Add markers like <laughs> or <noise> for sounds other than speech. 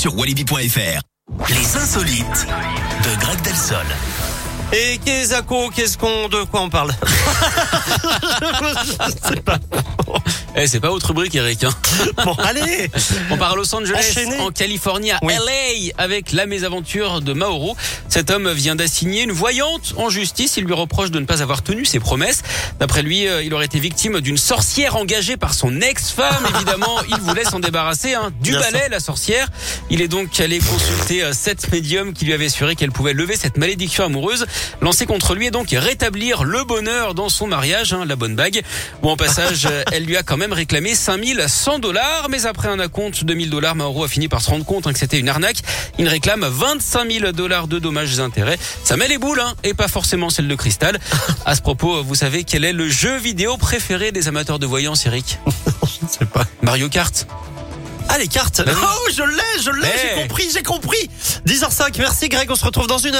sur walibi.fr. Les insolites de Greg Delsol. Et qu'est-ce qu'on, de quoi on parle? Je sais pas. Eh, c'est pas votre rubrique, Eric. Hein. <laughs> Bon, allez On part à Los Angeles, Enchaîné. en Californie, à Oui. LA, avec la mésaventure de Mauro. Cet homme vient d'assigner une voyante en justice. Il lui reproche de ne pas avoir tenu ses promesses. D'après lui, euh, il aurait été victime d'une sorcière engagée par son ex-femme. <laughs> Évidemment, il voulait s'en débarrasser. Hein. Du Bien balai, la sorcière. Il est donc allé consulter euh, sept médiums qui lui avaient assuré qu'elle pouvait lever cette malédiction amoureuse lancée contre lui et donc rétablir le bonheur dans son mariage, hein, la bonne bague. Bon, en passage, <laughs> euh, elle lui a quand même réclamé 5100 dollars, mais après un acompte de 1000 dollars, Mauro a fini par se rendre compte hein, que c'était une arnaque. Il réclame 25 000 dollars de dommages et intérêts. Ça met les boules, hein, et pas forcément celle de cristal. <laughs> À ce propos, vous savez quel est le jeu vidéo préféré des amateurs de voyance, Eric? <laughs> Je ne sais pas. Mario Kart. Ah, les cartes Bah oui. Oh, je l'ai, je l'ai, Eh. j'ai compris, j'ai compris 10h05, merci Greg, on se retrouve dans une heure.